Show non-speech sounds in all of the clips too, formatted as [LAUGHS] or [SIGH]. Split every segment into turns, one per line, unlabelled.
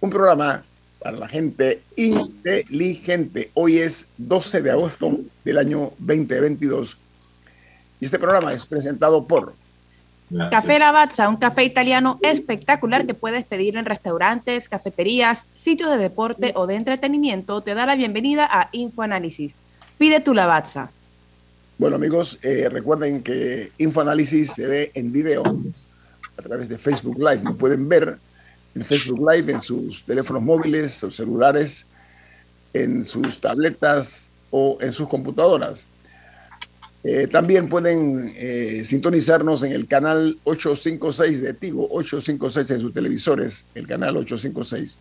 un programa para la gente inteligente. Hoy es 12 de agosto del año 2022 y este programa es presentado por
Café Lavazza, un café italiano espectacular que puedes pedir en restaurantes, cafeterías, sitios de deporte o de entretenimiento, te da la bienvenida a Info Análisis. Pide tu Lavazza.
Bueno amigos, eh, recuerden que Infoanálisis se ve en video a través de Facebook Live. Lo pueden ver en Facebook Live en sus teléfonos móviles, sus celulares, en sus tabletas o en sus computadoras. Eh, también pueden eh, sintonizarnos en el canal 856 de Tigo, 856 en sus televisores, el canal 856.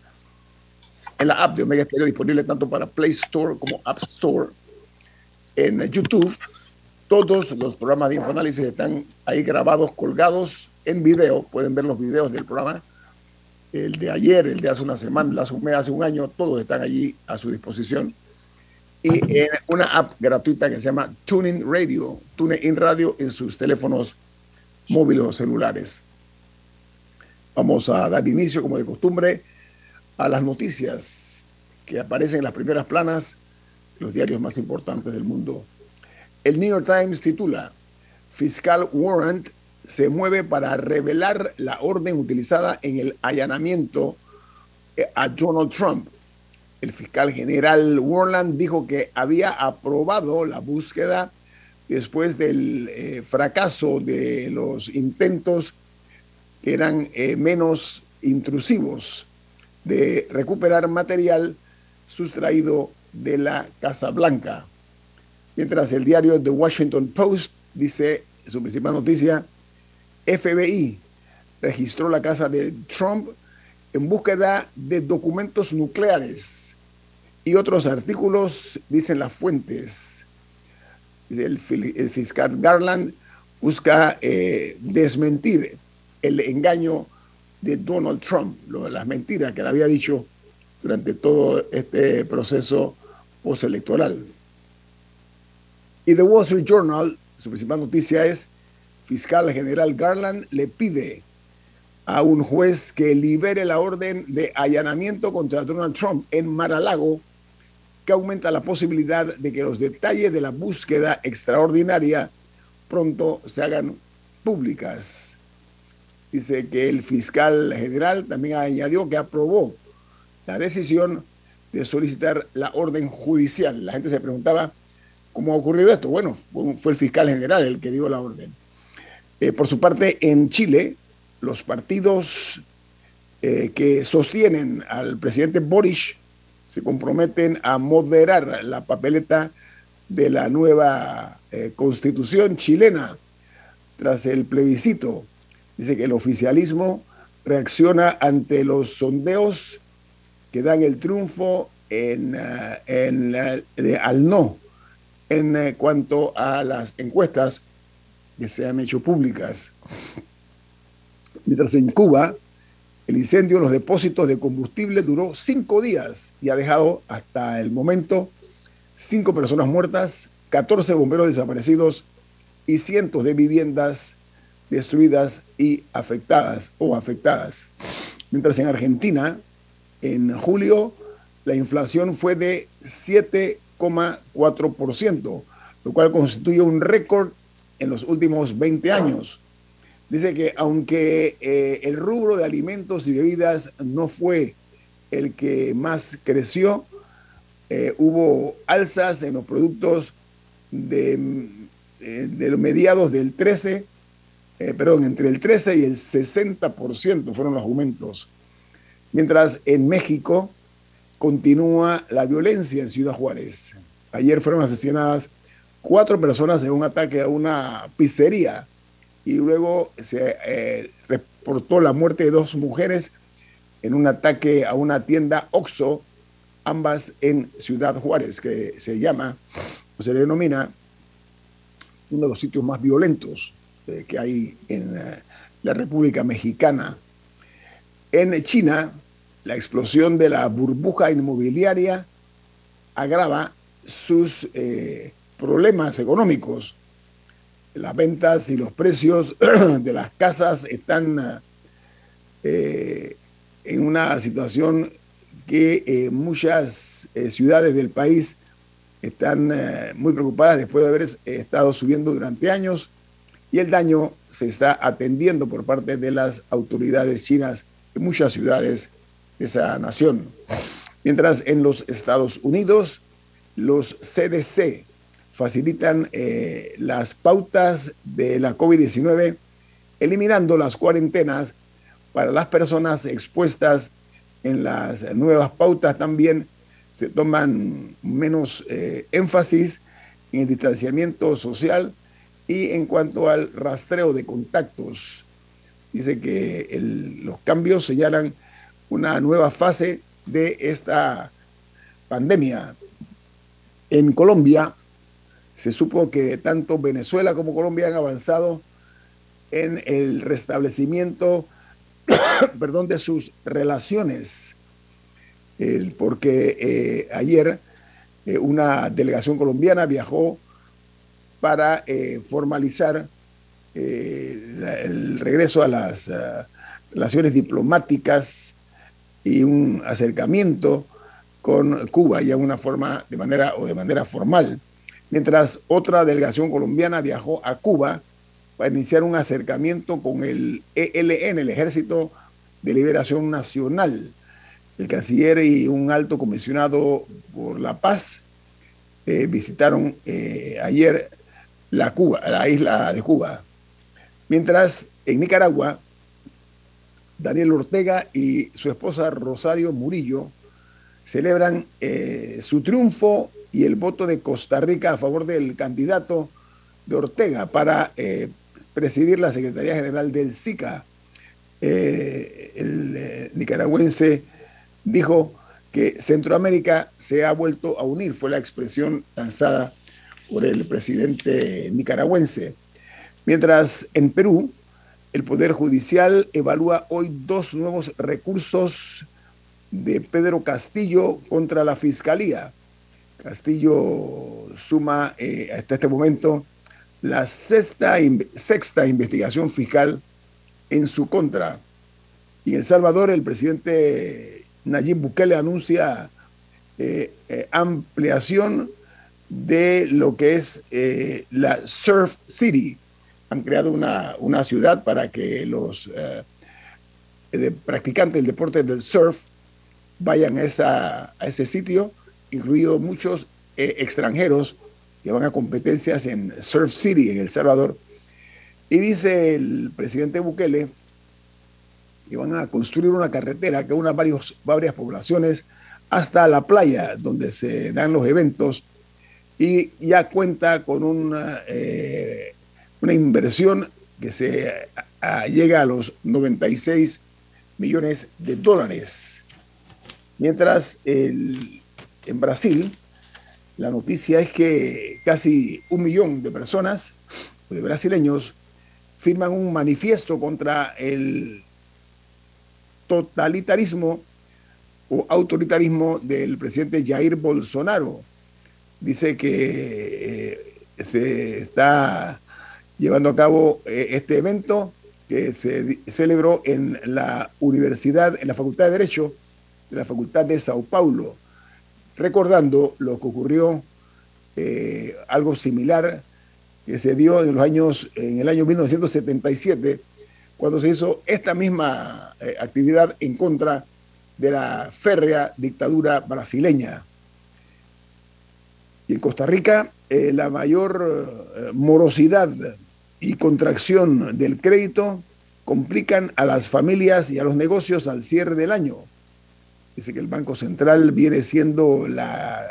En la app de Omega Stereo disponible tanto para Play Store como App Store. En YouTube todos los programas de Infoanálisis están ahí grabados, colgados en video. Pueden ver los videos del programa. El de ayer, el de hace una semana, el de hace un año, todos están allí a su disposición. Y en una app gratuita que se llama TuneIn Radio, TuneIn Radio en sus teléfonos móviles o celulares. Vamos a dar inicio, como de costumbre, a las noticias que aparecen en las primeras planas, los diarios más importantes del mundo. El New York Times titula, Fiscal Warrant se mueve para revelar la orden utilizada en el allanamiento eh, a Donald Trump. El fiscal general Warland dijo que había aprobado la búsqueda después del eh, fracaso de los intentos que eran eh, menos intrusivos de recuperar material sustraído de la Casa Blanca. Mientras el diario The Washington Post dice, su principal noticia, FBI registró la casa de Trump en búsqueda de documentos nucleares y otros artículos, dicen las fuentes. El, fiscal Garland busca eh, desmentir el engaño de Donald Trump, lo de las mentiras que le había dicho durante todo este proceso postelectoral. Y The Wall Street Journal, su principal noticia es, fiscal general Garland le pide a un juez que libere la orden de allanamiento contra Donald Trump en Mar-a-Lago, que aumenta la posibilidad de que los detalles de la búsqueda extraordinaria pronto se hagan públicas. Dice que el fiscal general también añadió que aprobó la decisión de solicitar la orden judicial. La gente se preguntaba, ¿Cómo ha ocurrido esto? Bueno, fue el fiscal general el que dio la orden. Eh, por su parte, en Chile, los partidos eh, que sostienen al presidente Boris se comprometen a moderar la papeleta de la nueva eh, constitución chilena tras el plebiscito. Dice que el oficialismo reacciona ante los sondeos que dan el triunfo en, en, al no en cuanto a las encuestas que se han hecho públicas. Mientras en Cuba, el incendio en los depósitos de combustible duró cinco días y ha dejado hasta el momento cinco personas muertas, 14 bomberos desaparecidos y cientos de viviendas destruidas y afectadas o afectadas. Mientras en Argentina, en julio, la inflación fue de 7 4%, lo cual constituye un récord en los últimos 20 años. Dice que aunque eh, el rubro de alimentos y bebidas no fue el que más creció, eh, hubo alzas en los productos de, eh, de los mediados del 13, eh, perdón, entre el 13 y el 60% fueron los aumentos. Mientras en México continúa la violencia en Ciudad Juárez. Ayer fueron asesinadas cuatro personas en un ataque a una pizzería y luego se eh, reportó la muerte de dos mujeres en un ataque a una tienda Oxxo, ambas en Ciudad Juárez, que se llama, o se le denomina uno de los sitios más violentos eh, que hay en eh, la República Mexicana. En China, la explosión de la burbuja inmobiliaria agrava sus problemas económicos. Las ventas y los precios [CLEARS THROAT] de las casas están eh, en una situación que eh, muchas eh, ciudades del país están muy preocupadas después de haber estado subiendo durante años y el daño se está atendiendo por parte de las autoridades chinas en muchas ciudades de esa nación. Mientras en los Estados Unidos, los CDC, facilitan eh, las pautas de la COVID-19, eliminando las cuarentenas para las personas expuestas en las nuevas pautas también se toman menos eh, énfasis en el distanciamiento social y en cuanto al rastreo de contactos. Dice que los cambios señalan una nueva fase de esta pandemia. En Colombia, se supo que tanto Venezuela como Colombia han avanzado en el restablecimiento [COUGHS] perdón, de sus relaciones, porque eh, ayer eh, una delegación colombiana viajó para eh, formalizar el regreso a las relaciones diplomáticas y un acercamiento con Cuba ya una forma de manera o de manera formal mientras otra delegación colombiana viajó a Cuba para iniciar un acercamiento con el ELN, el Ejército de Liberación Nacional. El canciller y un alto comisionado por la paz eh, visitaron eh, ayer la, Cuba, la isla de Cuba. Mientras en Nicaragua, Daniel Ortega y su esposa Rosario Murillo celebran eh, su triunfo y el voto de Costa Rica a favor del candidato de Ortega para eh, presidir la Secretaría General del SICA. Eh, el eh, nicaragüense dijo que Centroamérica se ha vuelto a unir, fue la expresión lanzada por el presidente nicaragüense. Mientras en Perú, el Poder Judicial evalúa hoy dos nuevos recursos de Pedro Castillo contra la Fiscalía. Castillo suma eh, hasta este momento la sexta, sexta investigación fiscal en su contra. Y en El Salvador el presidente Nayib Bukele anuncia eh, eh, ampliación de lo que es la Surf City. Han creado una, una ciudad para que los practicantes del deporte del surf vayan esa, a ese sitio incluidos muchos eh, extranjeros que van a competencias en Surf City, en El Salvador. Y dice el presidente Bukele que van a construir una carretera que una varios, varias poblaciones hasta la playa donde se dan los eventos y ya cuenta con una, eh, una inversión que se llega a los 96 millones de dólares. Mientras el, en Brasil, la noticia es que casi un millón de personas, de brasileños, firman un manifiesto contra el totalitarismo o autoritarismo del presidente Jair Bolsonaro. Dice que eh, se está llevando a cabo eh, este evento que se celebró en la universidad, en la Facultad de Derecho de la Facultad de Sao Paulo recordando lo que ocurrió, eh, algo similar que se dio en los años, en el año 1977, cuando se hizo esta misma eh, actividad en contra de la férrea dictadura brasileña. Y en Costa Rica, eh, la mayor morosidad y contracción del crédito complican a las familias y a los negocios al cierre del año. Dice que el Banco Central viene siendo la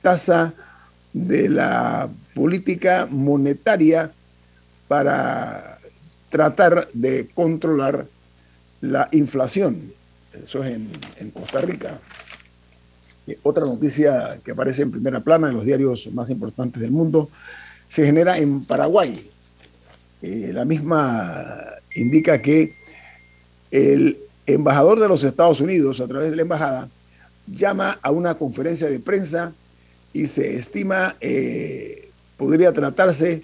tasa de la política monetaria para tratar de controlar la inflación. Eso es en, Costa Rica. otra noticia que aparece en primera plana en los diarios más importantes del mundo se genera en Paraguay. Eh, la misma indica que el embajador de los Estados Unidos, a través de la embajada, llama a una conferencia de prensa y se estima eh, podría tratarse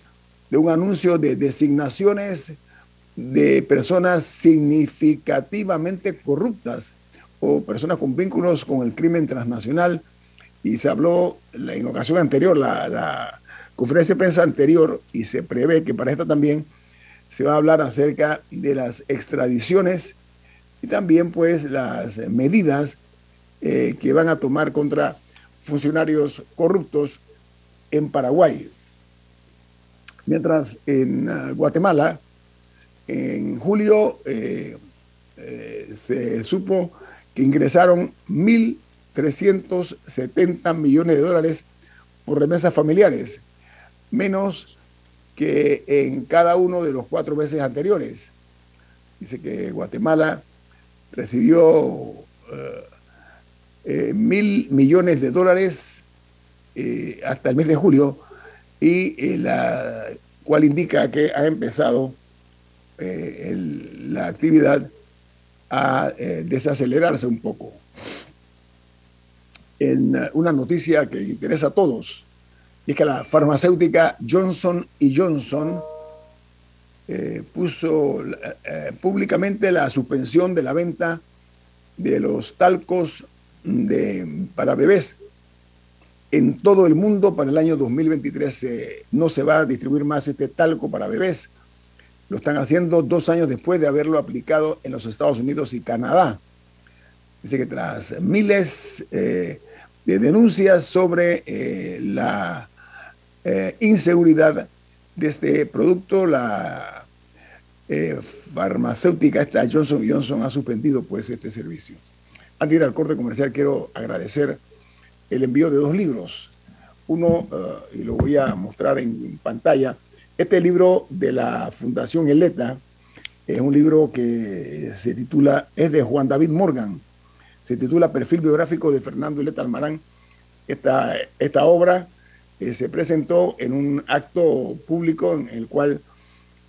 de un anuncio de designaciones de personas significativamente corruptas o personas con vínculos con el crimen transnacional. Y se habló en ocasión anterior, la, la conferencia de prensa anterior, y se prevé que para esta también se va a hablar acerca de las extradiciones y también pues las medidas eh, que van a tomar contra funcionarios corruptos en Paraguay. Mientras en ah, Guatemala, en julio eh, eh, se supo que ingresaron 1.370 millones de dólares por remesas familiares, menos que en cada uno de los cuatro meses anteriores. Dice que Guatemala recibió eh, eh, mil millones de dólares eh, hasta el mes de julio y la cual indica que ha empezado la actividad a desacelerarse un poco. En una noticia que interesa a todos, y es que la farmacéutica Johnson Johnson eh, puso eh, públicamente la suspensión de la venta de los talcos de, para bebés en todo el mundo para el año 2023. no se va a distribuir más este talco para bebés. Lo están haciendo dos años después de haberlo aplicado en los Estados Unidos y Canadá. Dice que tras miles eh, de denuncias sobre la eh, inseguridad de este producto. La eh, farmacéutica esta Johnson Johnson ha suspendido pues este servicio. Antes de ir al corte comercial quiero agradecer el envío de dos libros. Uno, eh, y lo voy a mostrar en pantalla, este libro de la Fundación Eleta es un libro que se titula, es de Juan David Morgan, se titula Perfil biográfico de Fernando Eleta Almarán. Esta, esta obra eh, se presentó en un acto público en el cual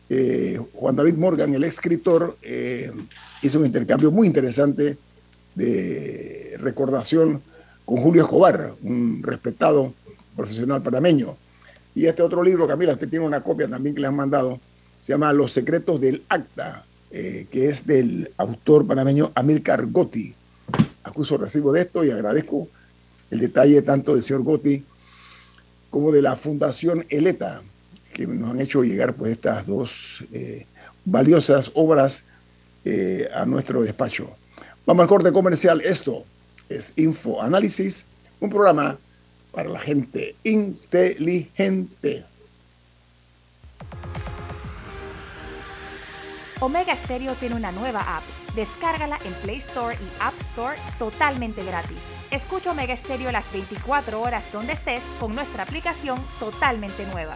eh, Juan David Morgan, el escritor, eh, hizo un intercambio muy interesante de recordación con Julio Escobar, un respetado profesional panameño. Y este otro libro, Camila, usted tiene una copia también que le han mandado, se llama Los secretos del acta, que es del autor panameño Amilcar Gotti. Acuso recibo de esto y agradezco el detalle tanto del señor Gotti como de la Fundación Eleta, que nos han hecho llegar pues estas dos eh, valiosas obras eh, a nuestro despacho. Vamos al corte comercial. Esto es Info Análisis, un programa para la gente inteligente.
Omega Stereo tiene una nueva app. Descárgala en Play Store y App Store totalmente gratis. Escucha Omega Stereo las 24 horas donde estés con nuestra aplicación totalmente nueva.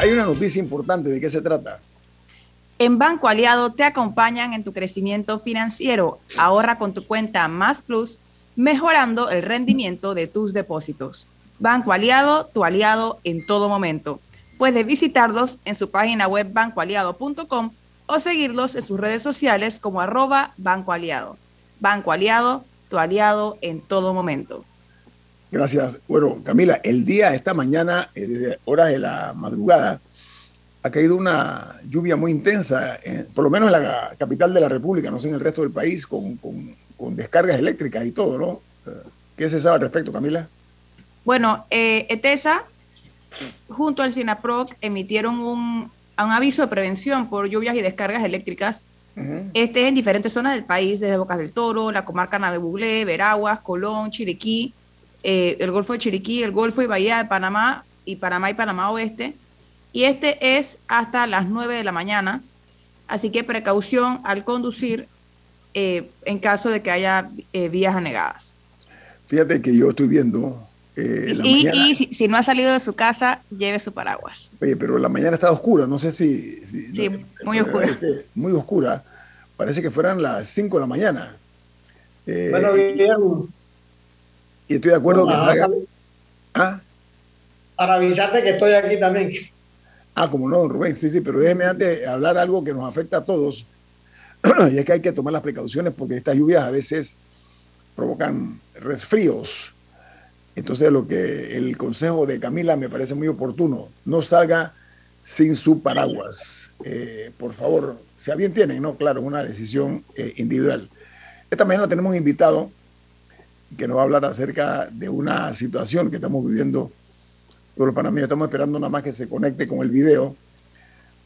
Hay una noticia importante. ¿De qué se trata?
En Banco Aliado te acompañan en tu crecimiento financiero. Ahorra con tu cuenta Más Plus, mejorando el rendimiento de tus depósitos. Banco Aliado, tu aliado en todo momento. Puedes visitarlos en su página web bancoaliado.com o seguirlos en sus redes sociales como arroba Banco Aliado. Banco Aliado, tu aliado en todo momento.
Gracias. Bueno, Camila, el día, esta mañana, eh, desde horas de la madrugada, ha caído una lluvia muy intensa, eh, por lo menos en la capital de la República, no sé en el resto del país, con, descargas eléctricas y todo, ¿no? Eh, ¿Qué se sabe al respecto, Camila?
Bueno, ETESA junto al SINAPROC emitieron un, aviso de prevención por lluvias y descargas eléctricas. Este es en diferentes zonas del país, desde Bocas del Toro, la comarca Nave Buglé, Veraguas, Colón, Chiriquí, eh, el Golfo de Chiriquí, el Golfo y Bahía de Panamá y Panamá y Panamá Oeste. Y este es hasta las 9 de la mañana. Así que precaución al conducir eh, en caso de que haya eh, vías anegadas.
Fíjate que yo estoy viendo
eh, y, si, no ha salido de su casa, lleve su paraguas.
Oye, pero la mañana está oscura, no sé si...
sí, muy oscura. Este,
muy oscura. Parece que fueran las 5 de la mañana.
Eh, bueno, bien.
Y estoy de acuerdo que... ¿Ah?
Para avisarte que estoy aquí también.
Ah, como no, Rubén, sí, sí, pero déjeme antes hablar algo que nos afecta a todos. [CLEARS THROAT] y es que hay que tomar las precauciones porque estas lluvias a veces provocan resfríos entonces lo que el consejo de Camila me parece muy oportuno, no salga sin su paraguas. Eh, por favor, si bien tienen, ¿no? Claro, una decisión eh, individual. Esta mañana tenemos un invitado que nos va a hablar acerca de una situación que estamos viviendo todos los panameños. Estamos esperando nada más que se conecte con el video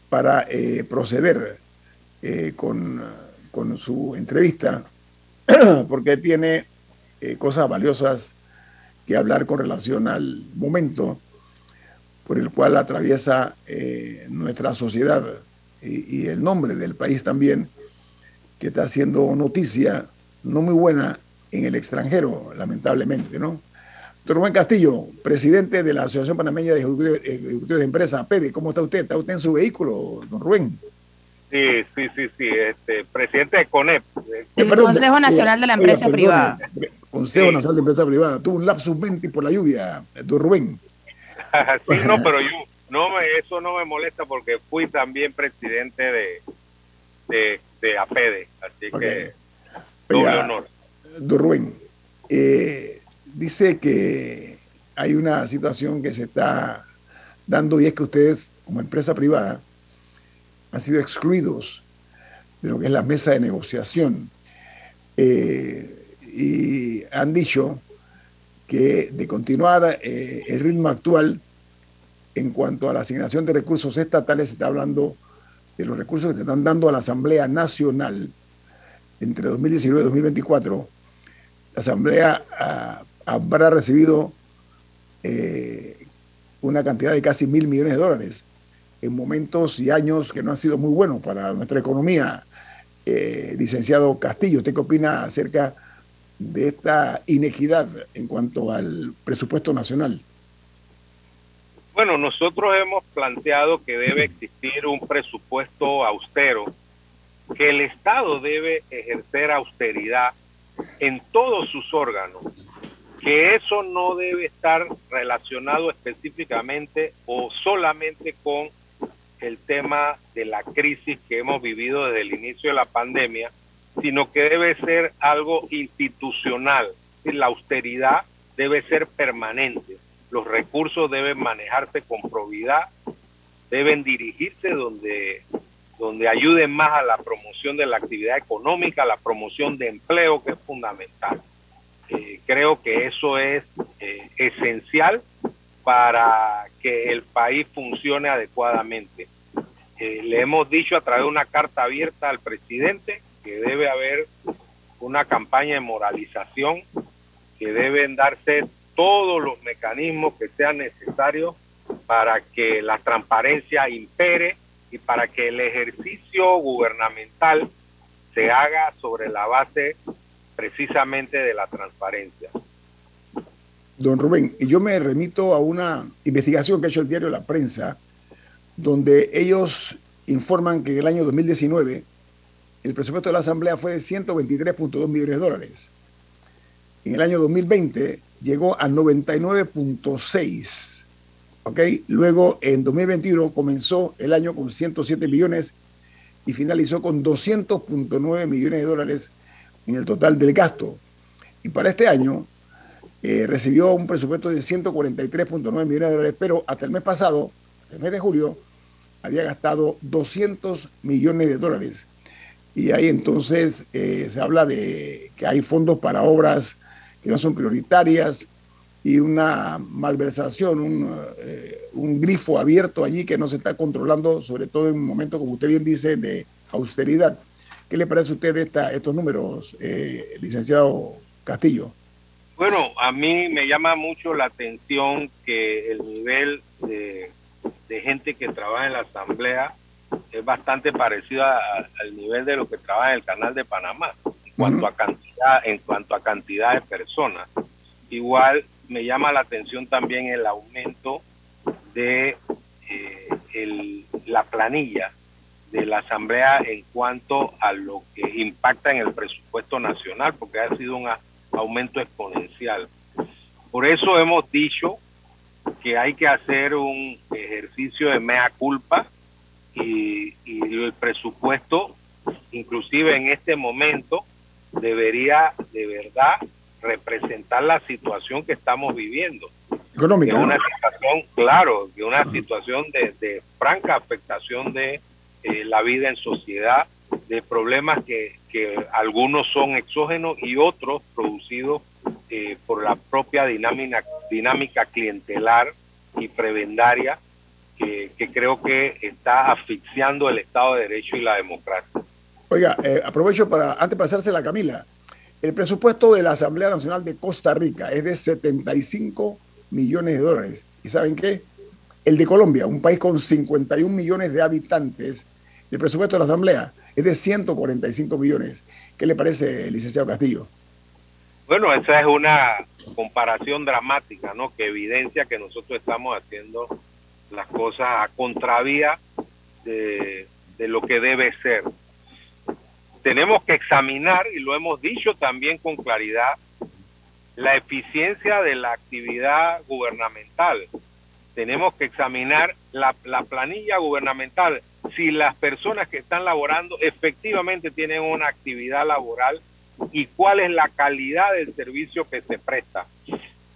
para eh, proceder con, con, su entrevista, [CLEARS THROAT] porque tiene cosas valiosas que hablar con relación al momento por el cual atraviesa eh, nuestra sociedad y, el nombre del país también, que está haciendo noticia no muy buena en el extranjero, lamentablemente, ¿no? Doctor Rubén Castillo, presidente de la Asociación Panameña de Ejecutivos de Empresas, APEDE, ¿cómo está usted? ¿Está usted en su vehículo, don Rubén?
Sí, sí, sí, sí, este, presidente de CONEP.
El Consejo Nacional de la Empresa Privada.
Consejo Nacional de Empresa Privada. Tuvo un lapsus 20 por la lluvia, don Rubén. [LAUGHS]
sí, no, [LAUGHS] pero yo, no me, eso no me molesta porque fui también presidente de, de, de APEDE, así que doble honor.
Don Rubén, eh, dice que hay una situación que se está dando y es que ustedes, como empresa privada, han sido excluidos de lo que es la mesa de negociación. Eh, y han dicho que de continuar eh, el ritmo actual en cuanto a la asignación de recursos estatales, se está hablando de los recursos que se están dando a la Asamblea Nacional entre 2019 y 2024. Asamblea habrá recibido eh, una cantidad de casi mil millones de dólares en momentos y años que no han sido muy buenos para nuestra economía. Eh, licenciado Castillo, ¿usted qué opina acerca de esta inequidad en cuanto al presupuesto nacional?
Bueno, nosotros hemos planteado que debe existir un presupuesto austero, que el Estado debe ejercer austeridad en todos sus órganos, que eso no debe estar relacionado específicamente o solamente con el tema de la crisis que hemos vivido desde el inicio de la pandemia, sino que debe ser algo institucional. La austeridad debe ser permanente. Los recursos deben manejarse con probidad, deben dirigirse donde, donde ayuden más a la promoción de la actividad económica, la promoción de empleo, que es fundamental. Eh, creo que eso es eh, esencial para que el país funcione adecuadamente. Eh, le hemos dicho a través de una carta abierta al presidente que debe haber una campaña de moralización, que deben darse todos los mecanismos que sean necesarios para que la transparencia impere y para que el ejercicio gubernamental se haga sobre la base precisamente de la transparencia.
Don Rubén, yo me remito a una investigación que ha hecho el diario La Prensa donde ellos informan que en el año 2019 el presupuesto de la Asamblea fue de 123.2 millones de dólares. En el año 2020 llegó a 99.6. ¿ok? Luego en 2021 comenzó el año con 107 millones y finalizó con 200.9 millones de dólares en el total del gasto. Y para este año eh, recibió un presupuesto de 143.9 millones de dólares, pero hasta el mes pasado, el mes de julio, había gastado 200 millones de dólares. Y ahí entonces eh, se habla de que hay fondos para obras que no son prioritarias y una malversación, un, eh, un grifo abierto allí que no se está controlando, sobre todo en un momento, como usted bien dice, de austeridad. ¿Qué le parece a usted esta, estos números, eh, licenciado Castillo?
Bueno, a mí me llama mucho la atención que el nivel de, de gente que trabaja en la Asamblea es bastante parecido al nivel de lo que trabaja en el Canal de Panamá en cuanto a cantidad, en cuanto a cantidad de personas. Igual me llama la atención también el aumento de eh, el, la planilla de la Asamblea en cuanto a lo que impacta en el presupuesto nacional, porque ha sido un aumento exponencial. Por eso hemos dicho que hay que hacer un ejercicio de mea culpa y, y el presupuesto, inclusive en este momento, debería de verdad representar la situación que estamos viviendo.
Económica.
una situación, claro, de una situación de, de franca afectación de eh, la vida en sociedad, de problemas que, que algunos son exógenos y otros producidos eh, por la propia dinámica, dinámica clientelar y prebendaria que, que, creo que está asfixiando el Estado de Derecho y la democracia.
Oiga, eh, aprovecho para, antes de pasársela a Camila, el presupuesto de la Asamblea Nacional de Costa Rica es de 75 millones de dólares. ¿Y saben qué? El de Colombia, un país con 51 millones de habitantes, el presupuesto de la Asamblea es de 145 millones. ¿Qué le parece, licenciado Castillo?
Bueno, esa es una comparación dramática, ¿no? Que evidencia que nosotros estamos haciendo las cosas a contravía de, de lo que debe ser. Tenemos que examinar, y lo hemos dicho también con claridad, la eficiencia de la actividad gubernamental. Tenemos que examinar la, la, planilla gubernamental, si las personas que están laborando efectivamente tienen una actividad laboral y cuál es la calidad del servicio que se presta.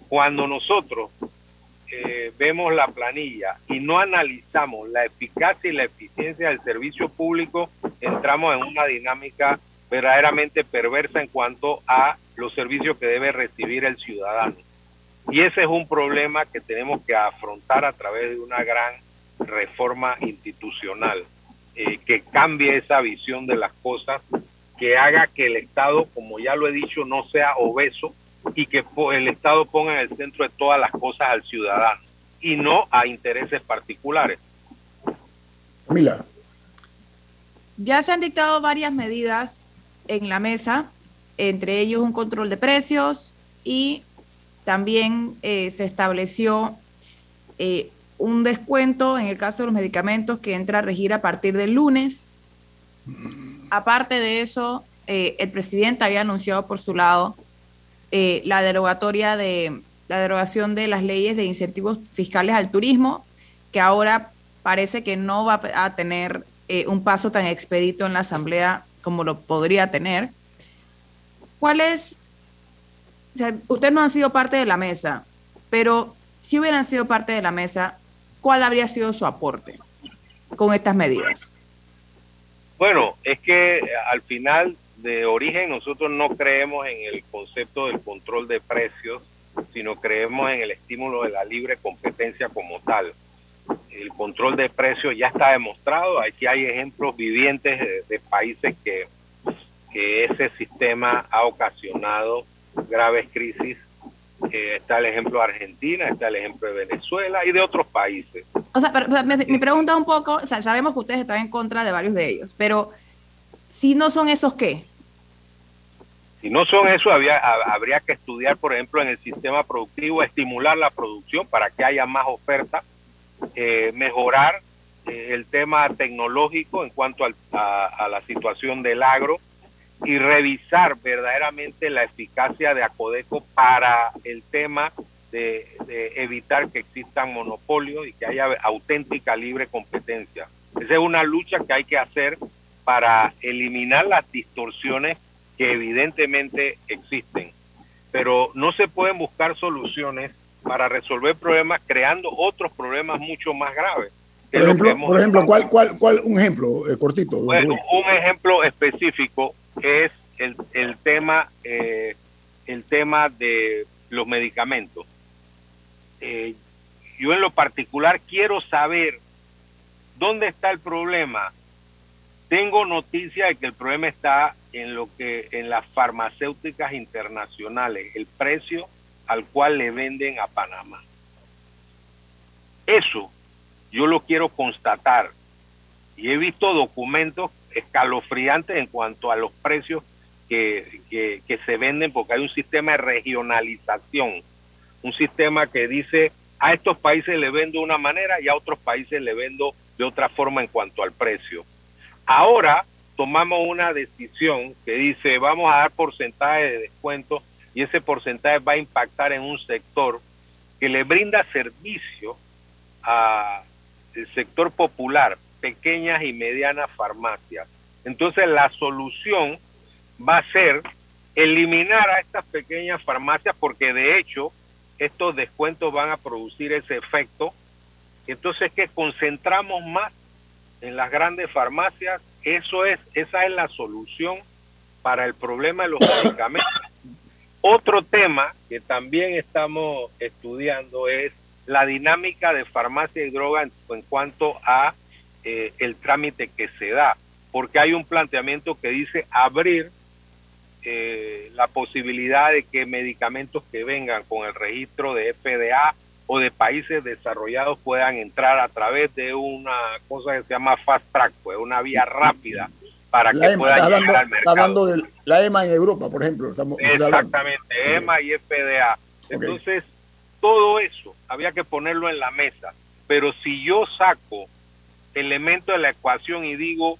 Cuando nosotros eh, vemos la planilla y no analizamos la eficacia y la eficiencia del servicio público, entramos en una dinámica verdaderamente perversa en cuanto a los servicios que debe recibir el ciudadano. Y ese es un problema que tenemos que afrontar a través de una gran reforma institucional, eh, que cambie esa visión de las cosas, que haga que el Estado, como ya lo he dicho, no sea obeso y que el Estado ponga en el centro de todas las cosas al ciudadano y no a intereses particulares.
Mila.
Ya se han dictado varias medidas en la mesa, entre ellos un control de precios y también eh, se estableció eh, un descuento en el caso de los medicamentos que entra a regir a partir del lunes. Aparte de eso, eh, el presidente había anunciado por su lado la derogatoria de la derogación de las leyes de incentivos fiscales al turismo, que ahora parece que no va a tener eh, un paso tan expedito en la Asamblea como lo podría tener. ¿Cuál es? O ustedes no han sido parte de la mesa, pero si hubieran sido parte de la mesa, ¿cuál habría sido su aporte con estas medidas?
Bueno, es que al final de origen nosotros no creemos en el concepto del control de precios, sino creemos en el estímulo de la libre competencia como tal. El control de precios ya está demostrado, aquí hay ejemplos vivientes de, de países que, que, ese sistema ha ocasionado graves crisis. Eh, está el ejemplo de Argentina, está el ejemplo de Venezuela y de otros países.
O sea, pero, pero mi, mi, pregunta un poco, o sea, sabemos que ustedes están en contra de varios de ellos, pero si no son esos, ¿qué?
Si no son eso, había, habría que estudiar, por ejemplo, en el sistema productivo, estimular la producción para que haya más oferta, eh, mejorar eh, el tema tecnológico en cuanto a, la situación del agro y revisar verdaderamente la eficacia de Acodeco para el tema de, evitar que existan monopolios y que haya auténtica libre competencia. Esa es una lucha que hay que hacer para eliminar las distorsiones que evidentemente existen. Pero no se pueden buscar soluciones para resolver problemas creando otros problemas mucho más graves.
Por ejemplo, por ejemplo ¿cuál, cuál, cuál, un ejemplo eh, cortito?
Bueno, un ejemplo específico es el, el tema eh, el tema de los medicamentos. Eh, yo en lo particular quiero saber dónde está el problema. Tengo noticia de que el problema está en lo que en las farmacéuticas internacionales, el precio al cual le venden a Panamá. Eso yo lo quiero constatar y he visto documentos escalofriantes en cuanto a los precios que, que, se venden porque hay un sistema de regionalización, un sistema que dice a estos países le vendo de una manera y a otros países le vendo de otra forma en cuanto al precio. Ahora tomamos una decisión que dice vamos a dar porcentaje de descuento y ese porcentaje va a impactar en un sector que le brinda servicio al sector popular, pequeñas y medianas farmacias. Entonces la solución va a ser eliminar a estas pequeñas farmacias porque de hecho estos descuentos van a producir ese efecto. Entonces que concentramos más en las grandes farmacias, eso es esa es la solución para el problema de los [COUGHS] medicamentos. Otro tema que también estamos estudiando es la dinámica de farmacia y droga en, cuanto a eh, el trámite que se da, porque hay un planteamiento que dice abrir eh, la posibilidad de que medicamentos que vengan con el registro de FDA o de países desarrollados puedan entrar a través de una cosa que se llama fast track, pues una vía rápida para que pueda llegar al mercado. Está
hablando de la EMA en Europa, por ejemplo.
Estamos, Exactamente, EMA y FDA. Entonces, todo eso había que ponerlo en la mesa. Pero si yo saco elementos de la ecuación y digo,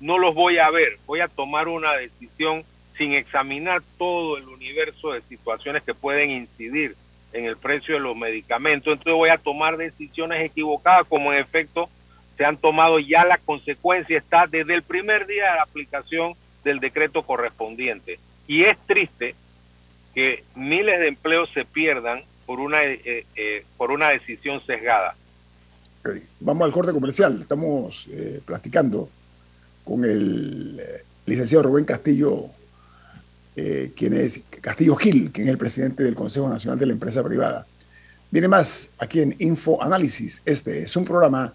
no los voy a ver, voy a tomar una decisión sin examinar todo el universo de situaciones que pueden incidir en el precio de los medicamentos, entonces voy a tomar decisiones equivocadas como en efecto se han tomado ya la consecuencia está desde el primer día de la aplicación del decreto correspondiente. Y es triste que miles de empleos se pierdan por una, eh, eh, por una decisión sesgada.
Vamos al corte comercial. Estamos eh, platicando con el licenciado Rubén Castillo, quien es Castillo Gil, quien es el presidente del Consejo Nacional de la Empresa Privada. Viene más aquí en Info Análisis. Este es un programa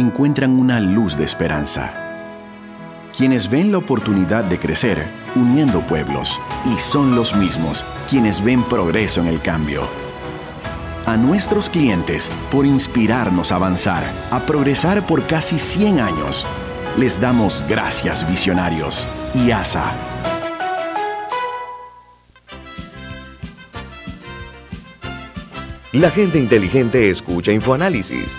encuentran una luz de esperanza. Quienes ven la oportunidad de crecer uniendo pueblos y son los mismos quienes ven progreso en el cambio. A nuestros clientes por inspirarnos a avanzar, a progresar por casi 100 años. Les damos gracias visionarios y ASA.
La gente inteligente escucha InfoAnálisis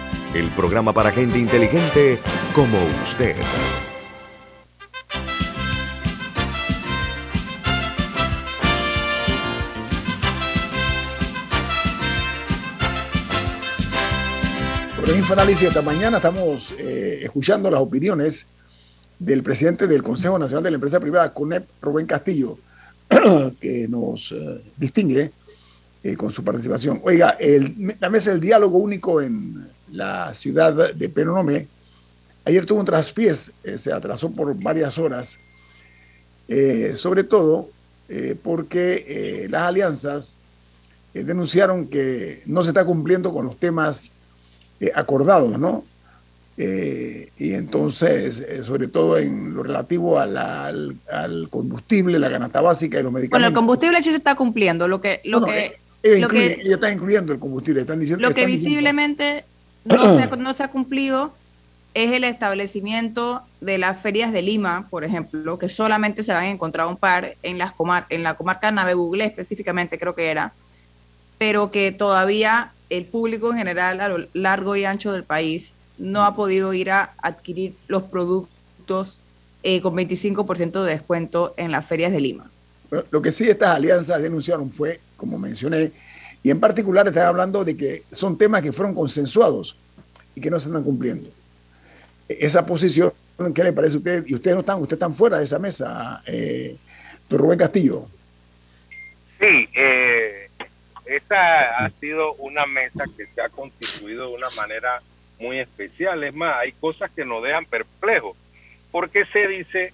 el programa para gente inteligente como usted.
Sobre InfoAnálisis esta mañana estamos eh, escuchando las opiniones del presidente del Consejo Nacional de la Empresa Privada, CONEP, Rubén Castillo, [CLEARS THROAT] que nos eh, distingue eh, con su participación. Oiga, el, la mesa del diálogo único en la ciudad de Peronomé, ayer tuvo un traspiés, eh, se atrasó por varias horas, sobre todo porque las alianzas denunciaron que no se está cumpliendo con los temas acordados, ¿no? Eh, y entonces, eh, sobre todo en lo relativo al, al, combustible, la canasta básica y los medicamentos.
Bueno, el combustible sí se está cumpliendo. Lo que, lo que,
ellos, están incluyendo el combustible, están diciendo.
Lo que visiblemente no, se, [CLEARS THROAT] no se ha cumplido es el establecimiento de las ferias de Lima, por ejemplo, que solamente se van a encontrar un par en, las comar en la comarca Nave Buglé específicamente, creo que era, pero que todavía el público en general a lo largo y ancho del país no ha podido ir a adquirir los productos eh, con 25% de descuento en las ferias de Lima.
lo que sí estas alianzas denunciaron fue, como mencioné, y en particular están hablando de que son temas que fueron consensuados y que no se están cumpliendo. E, esa posición, ¿qué le parece a usted? Y ustedes no están, ustedes están fuera de esa mesa, eh, Rubén Castillo.
Sí, eh, ha sido una mesa que se ha constituido de una manera muy especial. Es más, hay cosas que nos dejan perplejos. Porque se dice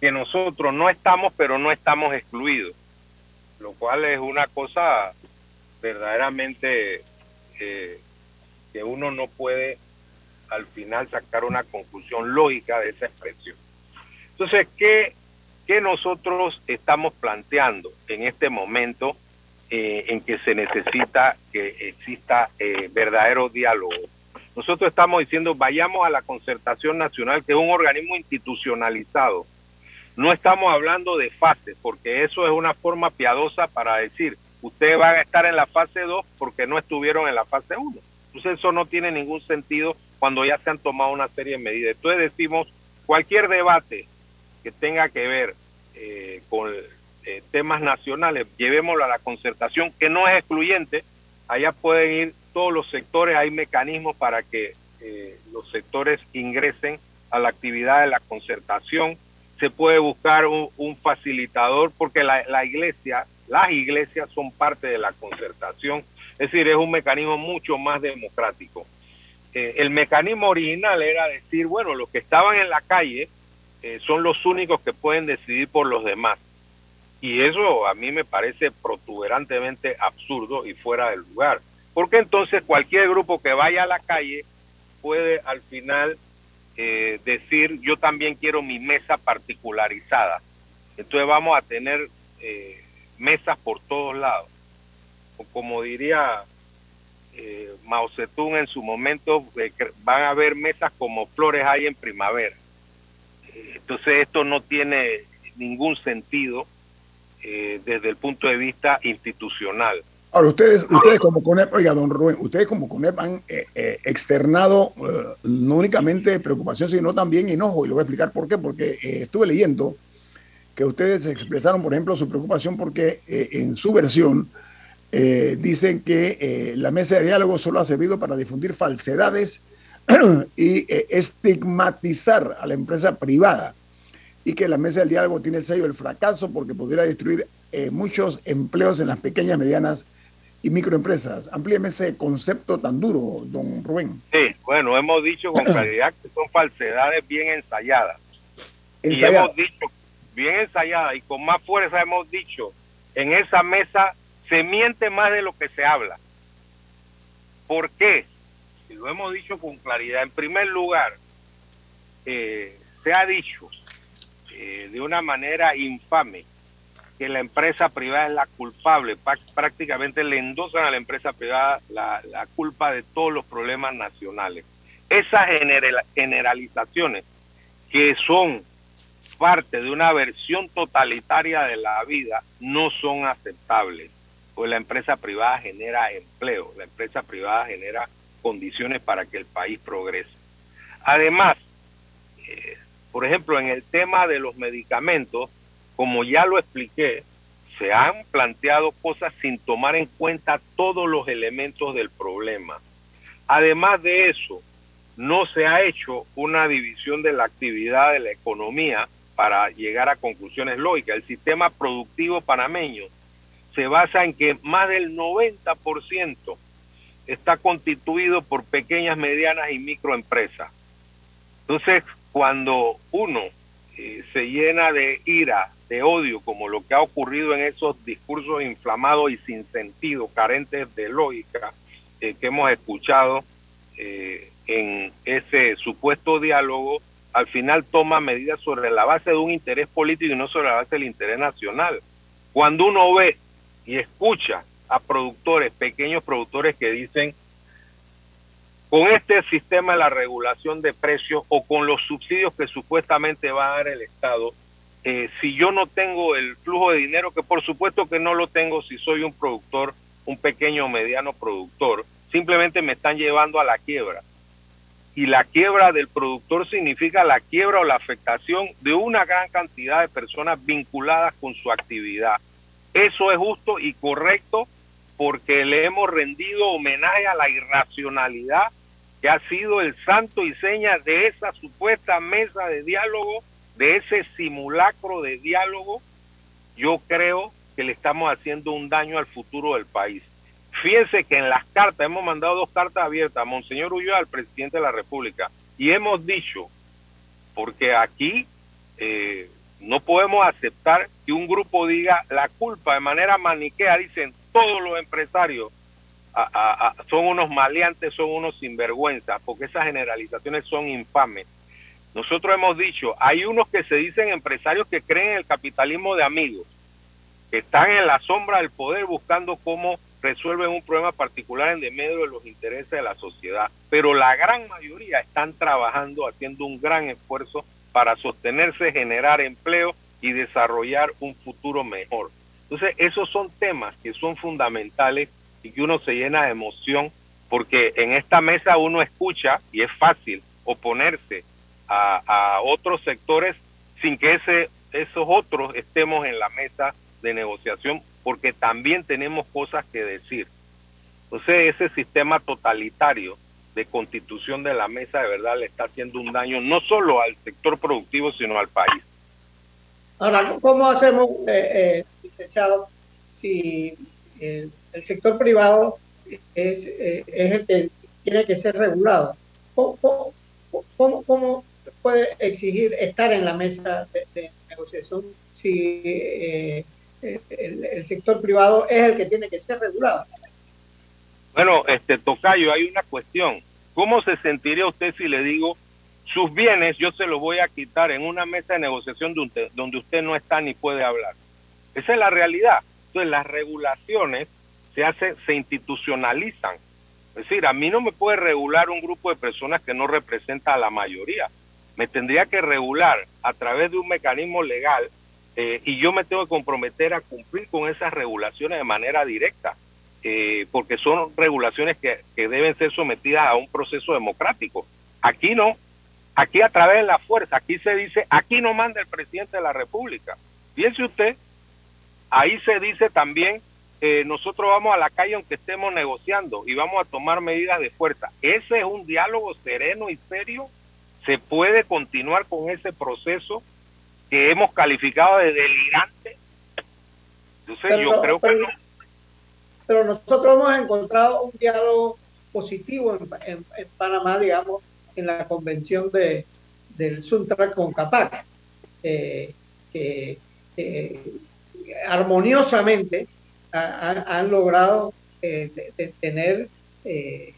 que nosotros no estamos, pero no estamos excluidos? Lo cual es una cosa verdaderamente eh, que uno no puede al final sacar una conclusión lógica de esa expresión. Entonces, ¿qué, qué nosotros estamos planteando en este momento eh, en que se necesita que exista eh, verdadero diálogo nosotros estamos diciendo, vayamos a la concertación nacional, que es un organismo institucionalizado. No estamos hablando de fases, porque eso es una forma piadosa para decir, ustedes van a estar en la fase 2 porque no estuvieron en la fase 1. Entonces eso no tiene ningún sentido cuando ya se han tomado una serie de medidas. Entonces decimos, cualquier debate que tenga que ver eh, con eh, temas nacionales, llevémoslo a la concertación, que no es excluyente, allá pueden ir todos los sectores, hay mecanismos para que eh, los sectores ingresen a la actividad de la concertación. Se puede buscar un, facilitador porque la, iglesia, las iglesias son parte de la concertación, es decir, es un mecanismo mucho más democrático. Eh, el mecanismo original era decir, bueno, los que estaban en la calle eh, son los únicos que pueden decidir por los demás. Y eso a mí me parece protuberantemente absurdo y fuera del lugar. Porque entonces cualquier grupo que vaya a la calle puede al final eh, decir yo también quiero mi mesa particularizada. Entonces vamos a tener eh, mesas por todos lados. O como diría eh, Mao Zedong en su momento, van a haber mesas como flores hay en primavera. entonces esto no tiene ningún sentido desde el punto de vista institucional.
Ahora, ustedes, ustedes como CONEP, oiga, don Rubén, ustedes como CONEP han eh, eh, externado eh, no únicamente preocupación, sino también enojo, y lo voy a explicar por qué, porque estuve leyendo que ustedes expresaron, por ejemplo, su preocupación porque en su versión dicen que la mesa de diálogo solo ha servido para difundir falsedades [CLEARS THROAT] y estigmatizar a la empresa privada y que la mesa del diálogo tiene el sello del fracaso porque podría destruir muchos empleos en las pequeñas, medianas y microempresas. Amplíeme ese concepto tan duro, don Rubén.
Sí, bueno, hemos dicho con [CLEARS THROAT] claridad que son falsedades bien ensayadas. Y hemos dicho, bien ensayadas y con más fuerza hemos dicho, en esa mesa se miente más de lo que se habla. ¿Por qué? Y lo hemos dicho con claridad. En primer lugar, eh, se ha dicho eh, de una manera infame que la empresa privada es la culpable. Prácticamente le endosan a la empresa privada la, culpa de todos los problemas nacionales. Esas generalizaciones que son parte de una versión totalitaria de la vida no son aceptables. pues la empresa privada genera empleo, la empresa privada genera condiciones para que el país progrese. Además, eh, por ejemplo, en el tema de los medicamentos, como ya lo expliqué, se han planteado cosas sin tomar en cuenta todos los elementos del problema. Además de eso, no se ha hecho una división de la actividad de la economía para llegar a conclusiones lógicas. El sistema productivo panameño se basa en que más del 90% está constituido por pequeñas, medianas y microempresas. Entonces, cuando uno eh, se llena de ira, de odio, como lo que ha ocurrido en esos discursos inflamados y sin sentido, carentes de lógica, eh, que hemos escuchado eh, en ese supuesto diálogo, al final toma medidas sobre la base de un interés político y no sobre la base del interés nacional. Cuando uno ve y escucha a productores, pequeños productores que dicen, con este sistema de la regulación de precios o con los subsidios que supuestamente va a dar el Estado, eh, si yo no tengo el flujo de dinero, que por supuesto que no lo tengo si soy un productor, un pequeño o mediano productor, simplemente me están llevando a la quiebra. Y la quiebra del productor significa la quiebra o la afectación de una gran cantidad de personas vinculadas con su actividad. Eso es justo y correcto porque le hemos rendido homenaje a la irracionalidad que ha sido el santo y seña de esa supuesta mesa de diálogo, de ese simulacro de diálogo. Yo creo que le estamos haciendo un daño al futuro del país. Fíjense que en las cartas, hemos mandado dos cartas abiertas a Monseñor Ulloa, al presidente de la República, y hemos dicho, porque aquí eh, no podemos aceptar que un grupo diga la culpa de manera maniquea, dicen todos los empresarios son unos maleantes, son unos sinvergüenza, porque esas generalizaciones son infames. Nosotros hemos dicho, hay unos que se dicen empresarios que creen en el capitalismo de amigos, que están en la sombra del poder buscando cómo resuelven un problema particular en medio de los intereses de la sociedad, pero la gran mayoría están trabajando, haciendo un gran esfuerzo para sostenerse, generar empleo y desarrollar un futuro mejor. Entonces, esos son temas que son fundamentales y que uno se llena de emoción porque en esta mesa uno escucha y es fácil oponerse a, a otros sectores sin que ese, esos otros estemos en la mesa de negociación porque también tenemos cosas que decir. Entonces ese sistema totalitario de constitución de la mesa de verdad le está haciendo un daño no solo al sector productivo, sino al país.
Ahora, ¿cómo hacemos, eh, eh, licenciado, si el, sector privado es, eh, es, el que tiene que ser regulado? ¿Cómo, cómo, puede exigir estar en la mesa de, negociación si el, sector privado es el que tiene que ser regulado?
Bueno, este Tocayo, hay una cuestión. ¿Cómo se sentiría usted si le digo sus bienes yo se los voy a quitar en una mesa de negociación donde usted, no está ni puede hablar? Esa es la realidad. Entonces las regulaciones se hacen, se institucionalizan. Es decir, a mí no me puede regular un grupo de personas que no representa a la mayoría. Me tendría que regular a través de un mecanismo legal eh, y yo me tengo que comprometer a cumplir con esas regulaciones de manera directa. Eh, porque son regulaciones que, deben ser sometidas a un proceso democrático. Aquí no, aquí a través de la fuerza, aquí se dice, aquí no manda el presidente de la República. Fíjense usted, ahí se dice también, eh, nosotros vamos a la calle aunque estemos negociando y vamos a tomar medidas de fuerza. Ese es un diálogo sereno y serio. Se puede continuar con ese proceso que hemos calificado de delirante. Entonces yo creo que no
pero nosotros hemos encontrado un diálogo positivo en, Panamá, digamos, en la convención de, del Suntra con Capac, eh, que armoniosamente han logrado eh, tener eh,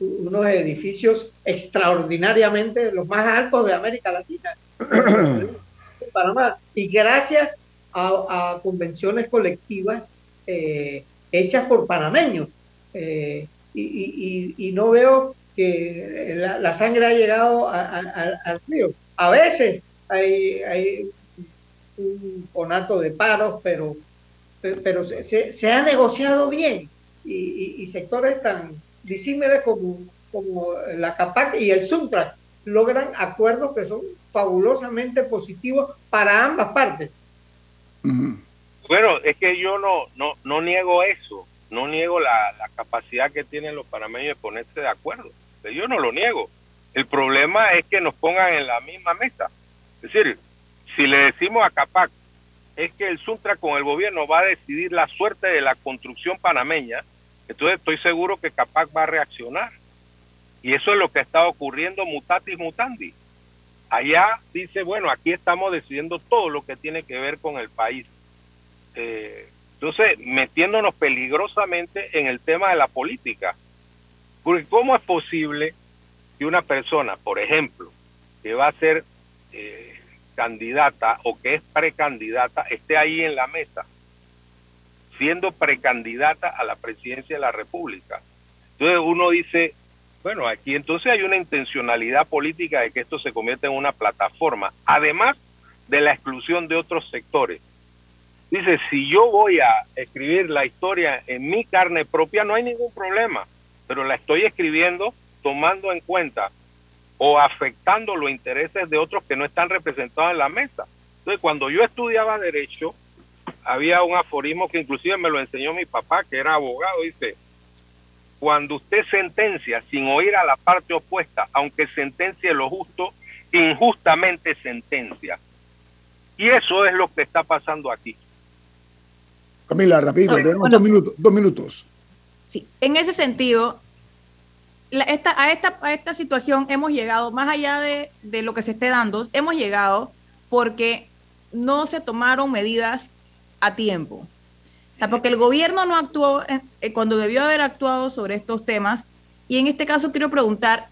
unos edificios extraordinariamente los más altos de América Latina, [CLEARS THROAT] Panamá, y gracias a convenciones colectivas eh, hechas por panameños. Eh, y, no veo que la, sangre ha llegado al río. A veces hay, un conato de paros, pero, pero se, se, ha negociado bien y, sectores tan disímiles como, como la CAPAC y el Suntrack logran acuerdos que son fabulosamente positivos para ambas partes.
Bueno, es que yo no, no, no niego eso, no niego la, la capacidad que tienen los panameños de ponerse de acuerdo, yo no lo niego. El problema es que nos pongan en la misma mesa. Es decir, si le decimos a CAPAC es que el Suntra con el gobierno va a decidir la suerte de la construcción panameña, entonces estoy seguro que CAPAC va a reaccionar. Y eso es lo que está ocurriendo mutatis mutandi. Allá dice, bueno, aquí estamos decidiendo todo lo que tiene que ver con el país. Eh, entonces, metiéndonos peligrosamente en el tema de la política. Porque ¿cómo es posible que una persona, por ejemplo, que va a ser eh, candidata o que es precandidata, esté ahí en la mesa, siendo precandidata a la presidencia de la República? Entonces uno dice, bueno, aquí entonces hay una intencionalidad política de que esto se convierta en una plataforma, además de la exclusión de otros sectores. Dice, si yo voy a escribir la historia en mi carne propia, no hay ningún problema, pero la estoy escribiendo tomando en cuenta o afectando los intereses de otros que no están representados en la mesa. Entonces, cuando yo estudiaba derecho, había un aforismo que inclusive me lo enseñó mi papá, que era abogado, dice, cuando usted sentencia sin oír a la parte opuesta, aunque sentencie lo justo, injustamente sentencia. Y eso es lo que está pasando aquí.
Camila, rápido, tenemos dos minutos. Dos minutos.
Sí, en ese sentido, esta, a, esta, a esta situación hemos llegado, más allá de, de lo que se esté dando, hemos llegado porque no se tomaron medidas a tiempo. O sea, porque el gobierno no actuó eh, cuando debió haber actuado sobre estos temas. Y en este caso quiero preguntar,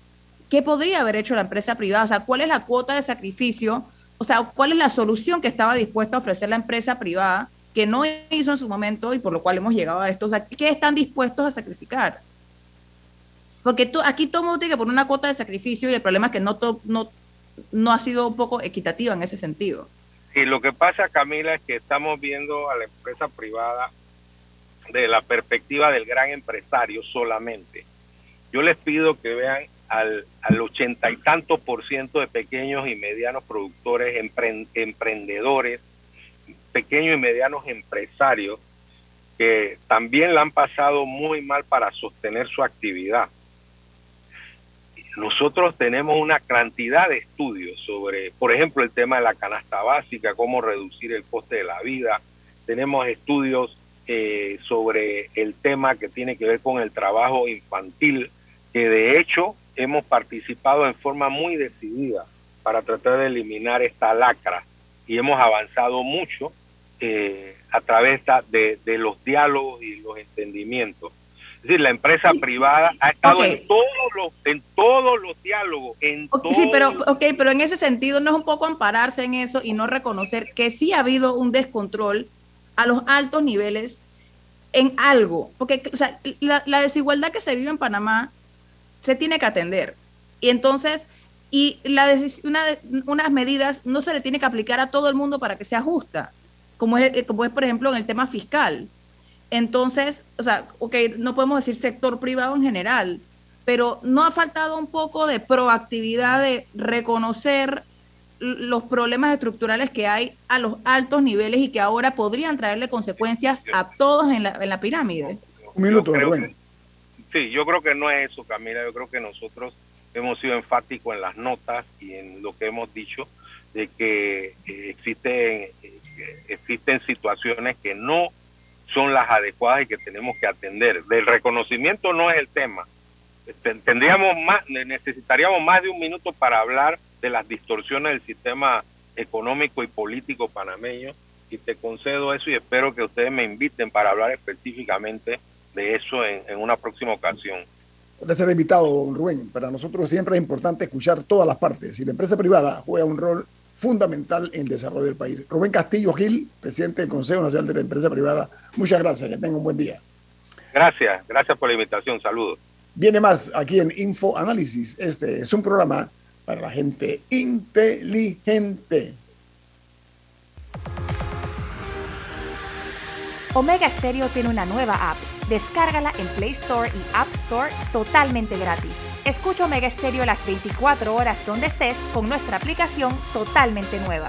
¿qué podría haber hecho la empresa privada? O sea, ¿cuál es la cuota de sacrificio? O sea, ¿cuál es la solución que estaba dispuesta a ofrecer la empresa privada que no hizo en su momento y por lo cual hemos llegado a esto? O sea, ¿qué están dispuestos a sacrificar? Porque tú, aquí todo mundo tiene que poner una cuota de sacrificio y el problema es que no, no, no ha sido un poco equitativa en ese sentido.
Y lo que pasa, Camila, es que estamos viendo a la empresa privada de la perspectiva del gran empresario solamente. Yo les pido que vean al, ochenta y tanto por ciento de pequeños y medianos productores, emprendedores, pequeños y medianos empresarios, que también la han pasado muy mal para sostener su actividad nosotros tenemos una cantidad de estudios sobre, por ejemplo, el tema de la canasta básica, cómo reducir el coste de la vida. Tenemos estudios eh, sobre el tema que tiene que ver con el trabajo infantil, que de hecho hemos participado en forma muy decidida para tratar de eliminar esta lacra y hemos avanzado mucho eh, a través de, de los diálogos y los entendimientos. Es decir, la empresa privada ha estado en todos los en todos los diálogos, en
Sí, pero okay, pero en ese sentido no es un poco ampararse en eso y no reconocer que sí ha habido un descontrol a los altos niveles en algo, porque o sea, la, desigualdad que se vive en Panamá se tiene que atender. Y entonces y la una, unas medidas no se le tiene que aplicar a todo el mundo para que sea justa, como es, como es por ejemplo en el tema fiscal. Entonces, o sea, ok, no podemos decir sector privado en general, pero no ha faltado un poco de proactividad de reconocer los problemas estructurales que hay a los altos niveles y que ahora podrían traerle consecuencias a todos en la, en la pirámide.
Un minuto,
Sí, yo creo que no es eso, Camila. Yo creo que nosotros hemos sido enfáticos en las notas y en lo que hemos dicho de que eh, existen, eh, existen situaciones que no son las adecuadas y que tenemos que atender. Del reconocimiento no es el tema. Tendríamos más, necesitaríamos más de un minuto para hablar de las distorsiones del sistema económico y político panameño y te concedo eso y espero que ustedes me inviten para hablar específicamente de eso en, una próxima ocasión.
Ser invitado, Rubén. Para nosotros siempre es importante escuchar todas las partes. Si la empresa privada juega un rol fundamental en el desarrollo del país. Rubén Castillo Gil, presidente del Consejo Nacional de la Empresa Privada, muchas gracias, que tenga un buen día.
Gracias, gracias por la invitación, saludos.
Viene más aquí en Info Análisis. Este es un programa para la gente inteligente.
Omega Stereo tiene una nueva app. Descárgala en Play Store y App Store totalmente gratis. Escucha Omega Stereo las 24 horas donde estés con nuestra aplicación totalmente nueva.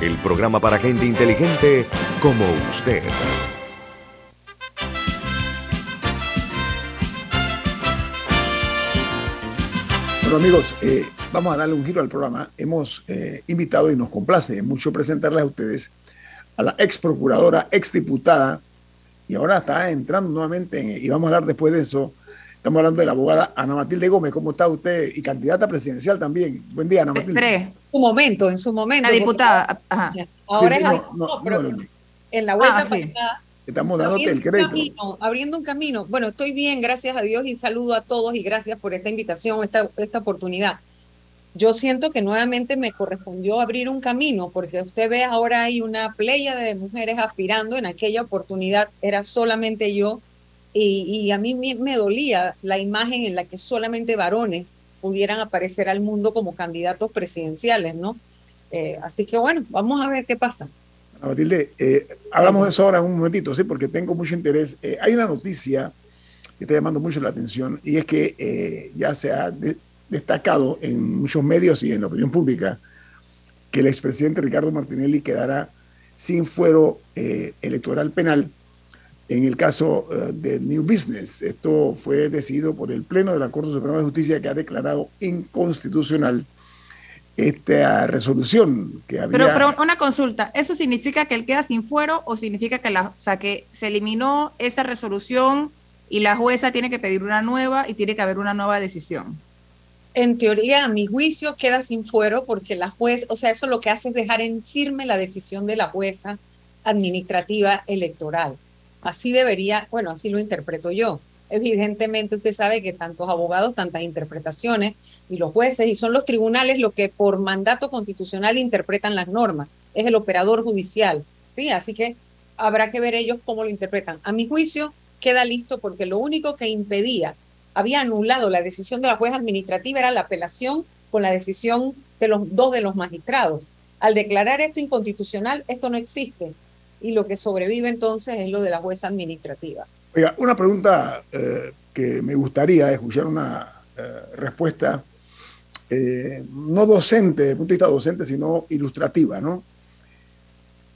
el programa para gente inteligente como usted.
Bueno amigos, eh, vamos a darle un giro al programa. Hemos eh, invitado y nos complace mucho presentarles a ustedes a la ex procuradora, ex diputada, y ahora está entrando nuevamente, en- y vamos a hablar después de eso. Estamos hablando de la abogada Ana Matilde Gómez. ¿Cómo está usted? Y candidata presidencial también. Buen día, Ana Matilde.
Espere,
su momento, en su momento.
la diputada. Ajá.
Ahora
Sí,
es
sí,
así,
no,
no,
no,
pero
no, no.
en la vuelta
Ah,
para acá,
Estamos dándote el
abriendo un
crédito.
camino, abriendo un camino. Bueno, estoy bien, gracias a Dios y saludo a todos y gracias por esta invitación, esta, esta oportunidad. Yo siento que nuevamente me correspondió abrir un camino, porque usted ve ahora hay una playa de mujeres aspirando, en aquella oportunidad era solamente yo, y, a mí me, dolía la imagen en la que solamente varones pudieran aparecer al mundo como candidatos presidenciales, ¿no? Eh, así que bueno, vamos a ver qué pasa.
Matilde, eh, hablamos de eso ahora en un momentito, sí, porque tengo mucho interés. Eh, hay una noticia que está llamando mucho la atención y es que ya se ha de- destacado en muchos medios y en la opinión pública que el expresidente Ricardo Martinelli quedará sin fuero electoral penal en el caso eh, de New Business. Esto fue decidido por el Pleno de la Corte Suprema de Justicia que ha declarado inconstitucional esta resolución que había...
Pero, pero una consulta, ¿eso significa que él queda sin fuero o significa que la, o sea, que se eliminó esa resolución y la jueza tiene que pedir una nueva y tiene que haber una nueva decisión?
En teoría, a mi juicio, queda sin fuero porque la juez, o sea, eso lo que hace es dejar en firme la decisión de la jueza administrativa electoral. Así debería, bueno, así lo interpreto yo. Evidentemente, usted sabe que tantos abogados, tantas interpretaciones, y los jueces, y son los tribunales los que por mandato constitucional interpretan las normas. Es el operador judicial, ¿sí? Así que habrá que ver ellos cómo lo interpretan. A mi juicio, queda listo porque lo único que impedía, había anulado la decisión de la jueza administrativa, era la apelación con la decisión de los dos de los magistrados. Al declarar esto inconstitucional, esto no existe. Y lo que sobrevive entonces es lo de la jueza administrativa.
Oiga, una pregunta eh, que me gustaría escuchar una eh, respuesta, eh, no docente, desde el punto de vista docente, sino ilustrativa, ¿no?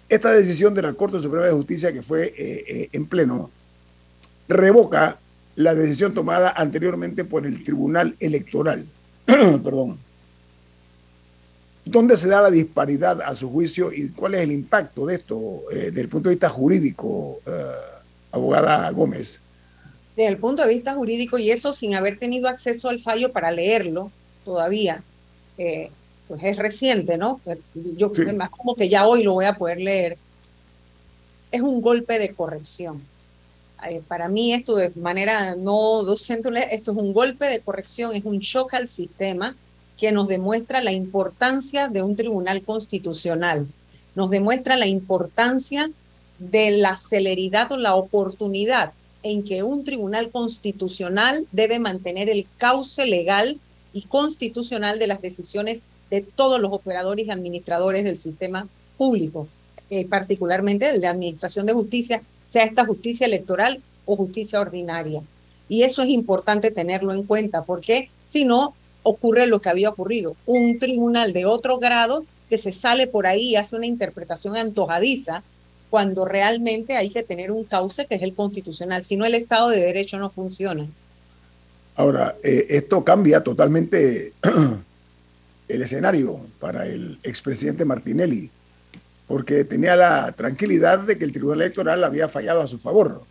Esta decisión de la Corte Suprema de Justicia que fue en pleno revoca la decisión tomada anteriormente por el Tribunal Electoral. [CLEARS THROAT] Perdón. ¿Dónde se da la disparidad a su juicio y cuál es el impacto de esto eh, desde el punto de vista jurídico, eh, abogada Gómez?
Desde el punto de vista jurídico, y eso sin haber tenido acceso al fallo para leerlo todavía, eh, pues es reciente, ¿no? Yo
Sí.
más como que ya hoy lo voy a poder leer. es un golpe de corrección. Eh, para mí esto de manera no docente, esto es un golpe de corrección, es un shock al sistema que nos demuestra la importancia de un tribunal constitucional, nos demuestra la importancia de la celeridad o la oportunidad en que un tribunal constitucional debe mantener el cauce legal y constitucional de las decisiones de todos los operadores y administradores del sistema público, eh, particularmente el de administración de justicia, sea esta justicia electoral o justicia ordinaria. Y eso es importante tenerlo en cuenta, porque si no, ocurre lo que había ocurrido. Un tribunal de otro grado que se sale por ahí y hace una interpretación antojadiza cuando realmente hay que tener un cauce que es el constitucional. Si no, el Estado de Derecho no funciona.
Ahora, eh, esto cambia totalmente [CLEARS THROAT] el escenario para el expresidente Martinelli, porque tenía la tranquilidad de que el Tribunal Electoral había fallado a su favor.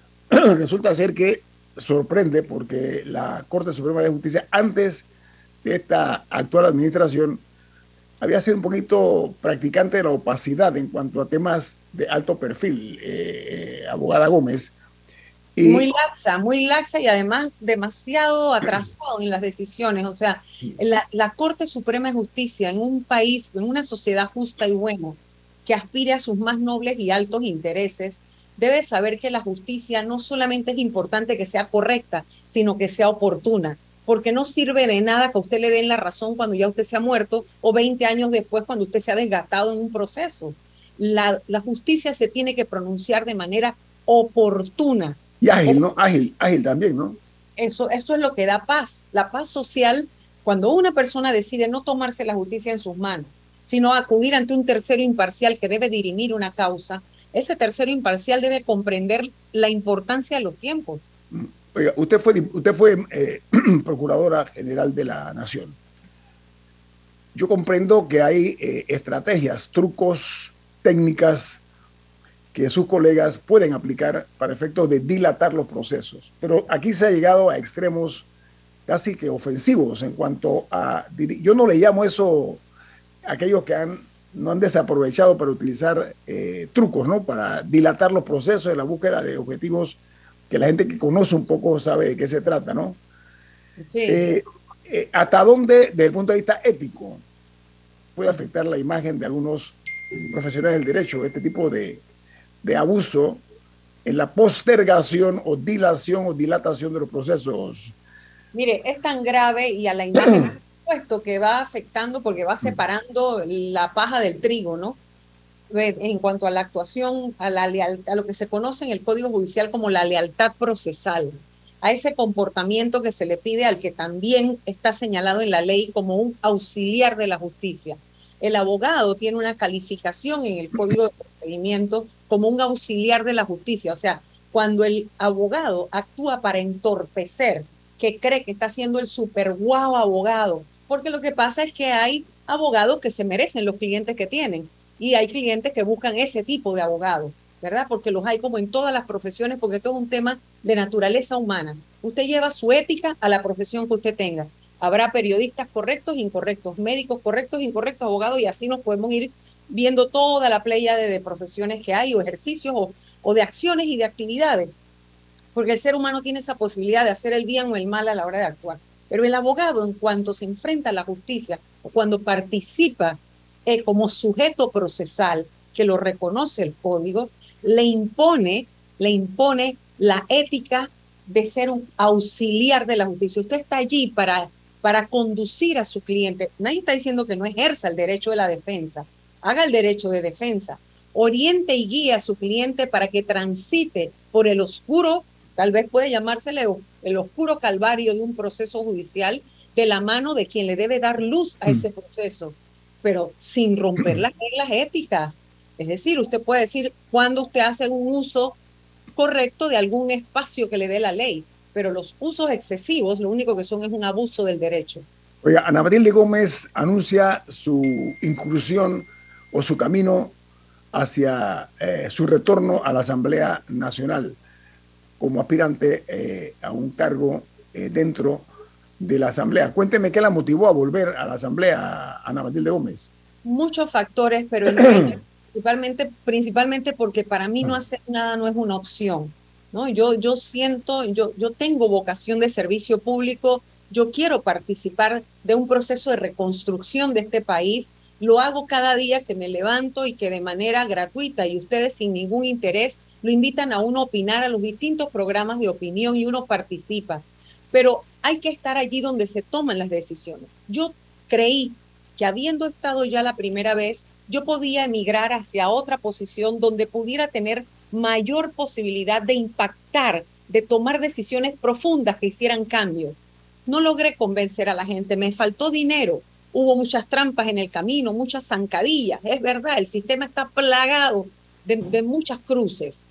[CLEARS THROAT] Resulta ser que sorprende porque la Corte Suprema de Justicia, antes de esta actual administración, había sido un poquito practicante de la opacidad en cuanto a temas de alto perfil, eh, eh, abogada Gómez.
muy laxa, muy laxa y además demasiado atrasado en las decisiones. O sea, la, la, Corte Suprema de Justicia en un país, en una sociedad justa y buena, que aspire a sus más nobles y altos intereses, debe saber que la justicia no solamente es importante que sea correcta, sino que sea oportuna porque no sirve de nada que usted le den la razón cuando ya usted se ha muerto o 20 años después cuando usted se ha desgastado en un proceso. La, la justicia se tiene que pronunciar de manera oportuna.
Y ágil, ¿no? Ágil, ágil también, ¿no?
Eso, eso es lo que da paz. La paz social, cuando una persona decide no tomarse la justicia en sus manos, sino acudir ante un tercero imparcial que debe dirimir una causa, ese tercero imparcial debe comprender la importancia de los tiempos.
Oiga, usted fue, usted fue eh, [CLEARS THROAT] procuradora general de la Nación. Yo comprendo que hay eh, estrategias, trucos, técnicas que sus colegas pueden aplicar para efectos de dilatar los procesos. Pero aquí se ha llegado a extremos casi que ofensivos en cuanto a... Yo no le llamo eso aquellos que han, no han desaprovechado para utilizar eh, trucos, ¿no? Para dilatar los procesos de la búsqueda de objetivos que la gente que conoce un poco sabe de qué se trata, ¿no? Sí. Eh, eh, ¿Hasta dónde, desde el punto de vista ético, puede afectar la imagen de algunos profesionales del derecho este tipo de, de abuso en la postergación o dilación o dilatación de los procesos?
Mire, es tan grave y a la imagen [CLEARS THROAT] puesto que va afectando porque va separando la paja del trigo, ¿no? En cuanto a la actuación, a, la a lo que se conoce en el Código Judicial como la lealtad procesal, a ese comportamiento que se le pide al que también está señalado en la ley como un auxiliar de la justicia. El abogado tiene una calificación en el Código de Procedimiento como un auxiliar de la justicia, o sea, cuando el abogado actúa para entorpecer, que cree que está siendo el super guau abogado, porque lo que pasa es que hay abogados que se merecen los clientes que tienen y hay clientes que buscan ese tipo de abogados, ¿verdad? Porque los hay como en todas las profesiones, porque esto es un tema de naturaleza humana. Usted lleva su ética a la profesión que usted tenga. Habrá periodistas correctos, incorrectos, médicos correctos, incorrectos, abogados, y así nos podemos ir viendo toda la playa de, profesiones que hay, o ejercicios, o de acciones y de actividades. Porque el ser humano tiene esa posibilidad de hacer el bien o el mal a la hora de actuar. Pero el abogado, en cuanto se enfrenta a la justicia, o cuando participa eh, como sujeto procesal que lo reconoce el código, le impone, le impone la ética de ser un auxiliar de la justicia. Usted está allí para, para conducir a su cliente. Nadie está diciendo que no ejerza el derecho de la defensa. Haga el derecho de defensa. Oriente y guíe a su cliente para que transite por el oscuro, tal vez puede llamársele el oscuro calvario de un proceso judicial de la mano de quien le debe dar luz a ese proceso pero sin romper las reglas éticas. Es decir, usted puede decir cuando usted hace un uso correcto de algún espacio que le dé la ley, pero los usos excesivos lo único que son es un abuso del derecho.
Oiga, Ana Matilde Gómez anuncia su inclusión o su camino hacia eh, su retorno a la Asamblea Nacional como aspirante eh, a un cargo eh, dentro de la Asamblea. Cuénteme qué la motivó a volver a la Asamblea, Ana Matilde Gómez.
Muchos factores, pero [CLEARS THROAT] principalmente, principalmente porque para mí no hacer nada no es una opción. ¿no? Yo, yo siento, yo, yo tengo vocación de servicio público, yo quiero participar de un proceso de reconstrucción de este país. Lo hago cada día que me levanto y que de manera gratuita y ustedes sin ningún interés lo invitan a uno a opinar a los distintos programas de opinión y uno participa. Pero hay que estar allí donde se toman las decisiones. Yo creí que habiendo estado ya la primera vez, yo podía emigrar hacia otra posición donde pudiera tener mayor posibilidad de impactar, de tomar decisiones profundas que hicieran cambio. No logré convencer a la gente, me faltó dinero, hubo muchas trampas en el camino, muchas zancadillas, es verdad, el sistema está plagado de, muchas cruces.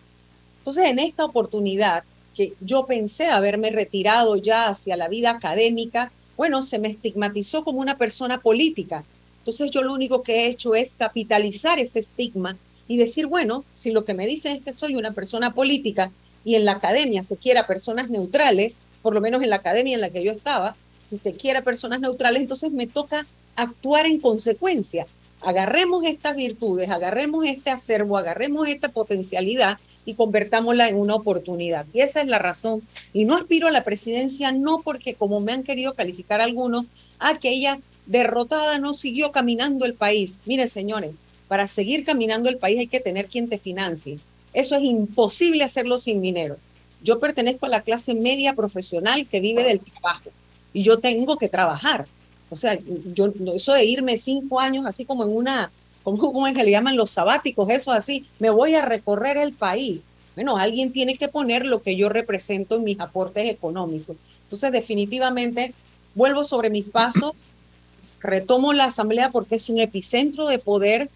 Entonces, en esta oportunidad, que yo pensé haberme retirado ya hacia la vida académica, bueno, se me estigmatizó como una persona política. Entonces yo lo único que he hecho es capitalizar ese estigma y decir, bueno, si lo que me dicen es que soy una persona política y en la academia se quiera personas neutrales, por lo menos en la academia en la que yo estaba, si se quiera personas neutrales, entonces me toca actuar en consecuencia. Agarremos estas virtudes, agarremos este acervo, agarremos esta potencialidad y convertámosla en una oportunidad. Y esa es la razón. Y no aspiro a la presidencia, no porque como me han querido calificar algunos, a que ella derrotada no siguió caminando el país. Miren, señores, para seguir caminando el país hay que tener quien te financie. Eso es imposible hacerlo sin dinero. Yo pertenezco a la clase media profesional que vive del trabajo y yo tengo que trabajar. O sea, yo eso de irme cinco años así como en una ¿cómo, es que le llaman los sabáticos? Eso así, me voy a recorrer el país. Bueno, alguien tiene que poner lo que yo represento en mis aportes económicos. Entonces, definitivamente, vuelvo sobre mis pasos, retomo la asamblea porque es un epicentro de poder.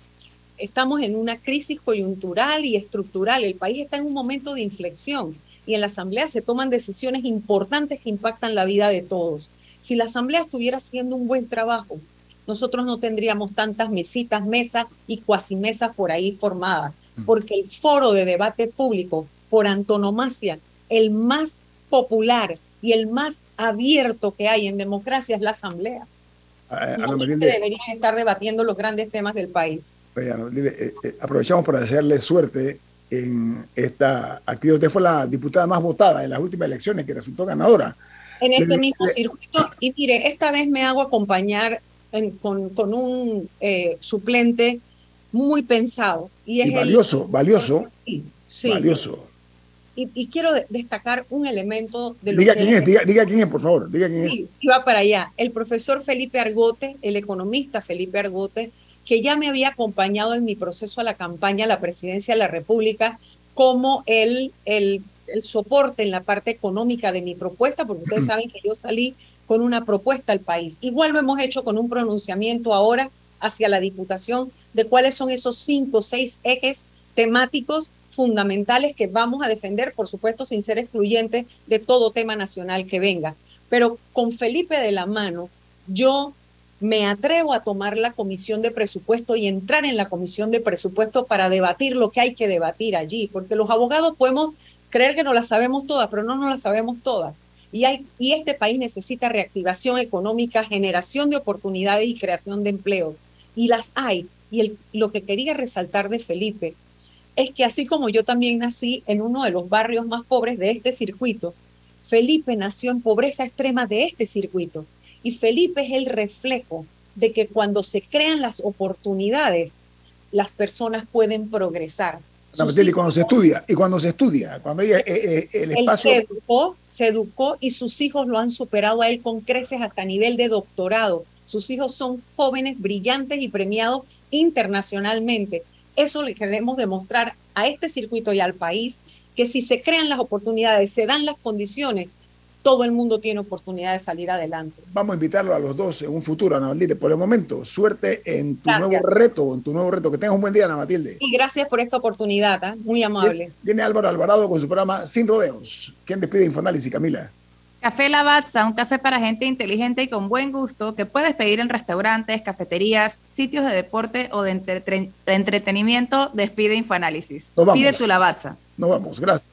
Estamos en una crisis coyuntural y estructural. El país está en un momento de inflexión y en la asamblea se toman decisiones importantes que impactan la vida de todos. Si la asamblea estuviera haciendo un buen trabajo, nosotros no tendríamos tantas mesitas, mesas y cuasi mesas por ahí formadas, mm. porque el foro de debate público, por antonomasia, el más popular y el más abierto que hay en democracia es la Asamblea. Ah, no deberían estar debatiendo los grandes temas del país.
Eh, eh, aprovechamos para desearle suerte en esta actividad. Usted fue la diputada más votada en las últimas elecciones que resultó ganadora.
En este mismo circuito. Y mire, esta vez me hago acompañar con, con, un eh, suplente muy pensado. Y, es
valioso, valioso. Sí, Valioso.
Y, quiero destacar un elemento de
lo diga quién es, diga, quién es, por favor, diga quién
sí, Iba para allá. El profesor Felipe Argote, el economista Felipe Argote, que ya me había acompañado en mi proceso a la campaña a la presidencia de la República como el, el, el soporte en la parte económica de mi propuesta, porque ustedes [CLEARS THROAT] saben que yo salí con una propuesta al país. Igual lo hemos hecho con un pronunciamiento ahora hacia la Diputación de cuáles son esos cinco o seis ejes temáticos fundamentales que vamos a defender, por supuesto, sin ser excluyentes de todo tema nacional que venga. Pero con Felipe de la mano, yo me atrevo a tomar la comisión de presupuesto y entrar en la comisión de presupuesto para debatir lo que hay que debatir allí, porque los abogados podemos creer que no las sabemos todas, pero no nos las sabemos todas. Y, este país necesita reactivación económica, generación de oportunidades y creación de empleo. Y las hay. Y lo que quería resaltar de Felipe es que así como yo también nací en uno de los barrios más pobres de este circuito, Felipe nació en pobreza extrema de este circuito. Y Felipe es el reflejo de que cuando se crean las oportunidades, las personas pueden progresar
y cuando se estudia, y cuando se estudia, cuando ella, eh, eh, el espacio...
se educó, se educó y sus hijos lo han superado a él con creces hasta nivel de doctorado. Sus hijos son jóvenes, brillantes y premiados internacionalmente. Eso le queremos demostrar a este circuito y al país, que si se crean las oportunidades, se dan las condiciones, todo el mundo tiene oportunidad de salir adelante.
Vamos a invitarlo a los dos en un futuro, Ana Matilde. Por el momento, suerte en tu nuevo reto, en tu nuevo reto. Que tengas un buen día, Ana Matilde.
Y gracias por esta oportunidad, ¿eh? muy amable.
Viene Álvaro Alvarado con su programa Sin Rodeos. ¿Quién despide Infoanálisis, Camila?
Café Lavazza, un café para gente inteligente y con buen gusto que puedes pedir en restaurantes, cafeterías, sitios de deporte o de, entretenimiento. Despide Infoanálisis. Pide tu Lavazza.
Nos vamos, gracias.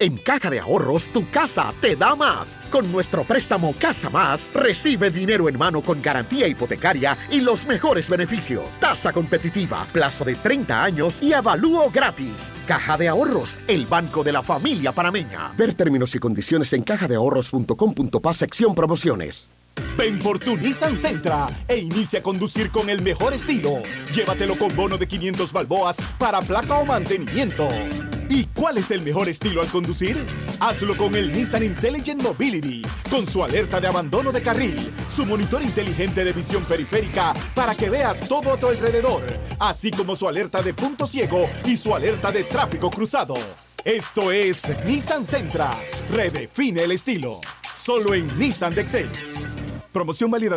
En Caja de Ahorros, tu casa te da más. Con nuestro préstamo Casa Más, recibe dinero en mano con garantía hipotecaria y los mejores beneficios. Tasa competitiva, plazo de 30 años y avalúo gratis. Caja de Ahorros, el banco de la familia panameña. Ver términos y condiciones en cajadeahorros.com.pa sección promociones.
Ven por tu Nissan e inicia a conducir con el mejor estilo. Llévatelo con bono de 500 balboas para placa o mantenimiento. ¿Y cuál es el mejor estilo al conducir? Hazlo con el Nissan Intelligent Mobility, con su alerta de abandono de carril, su monitor inteligente de visión periférica para que veas todo a tu alrededor, así como su alerta de punto ciego y su alerta de tráfico cruzado. Esto es Nissan Sentra. Redefine el estilo. Solo en Nissan Dexel. Promoción válida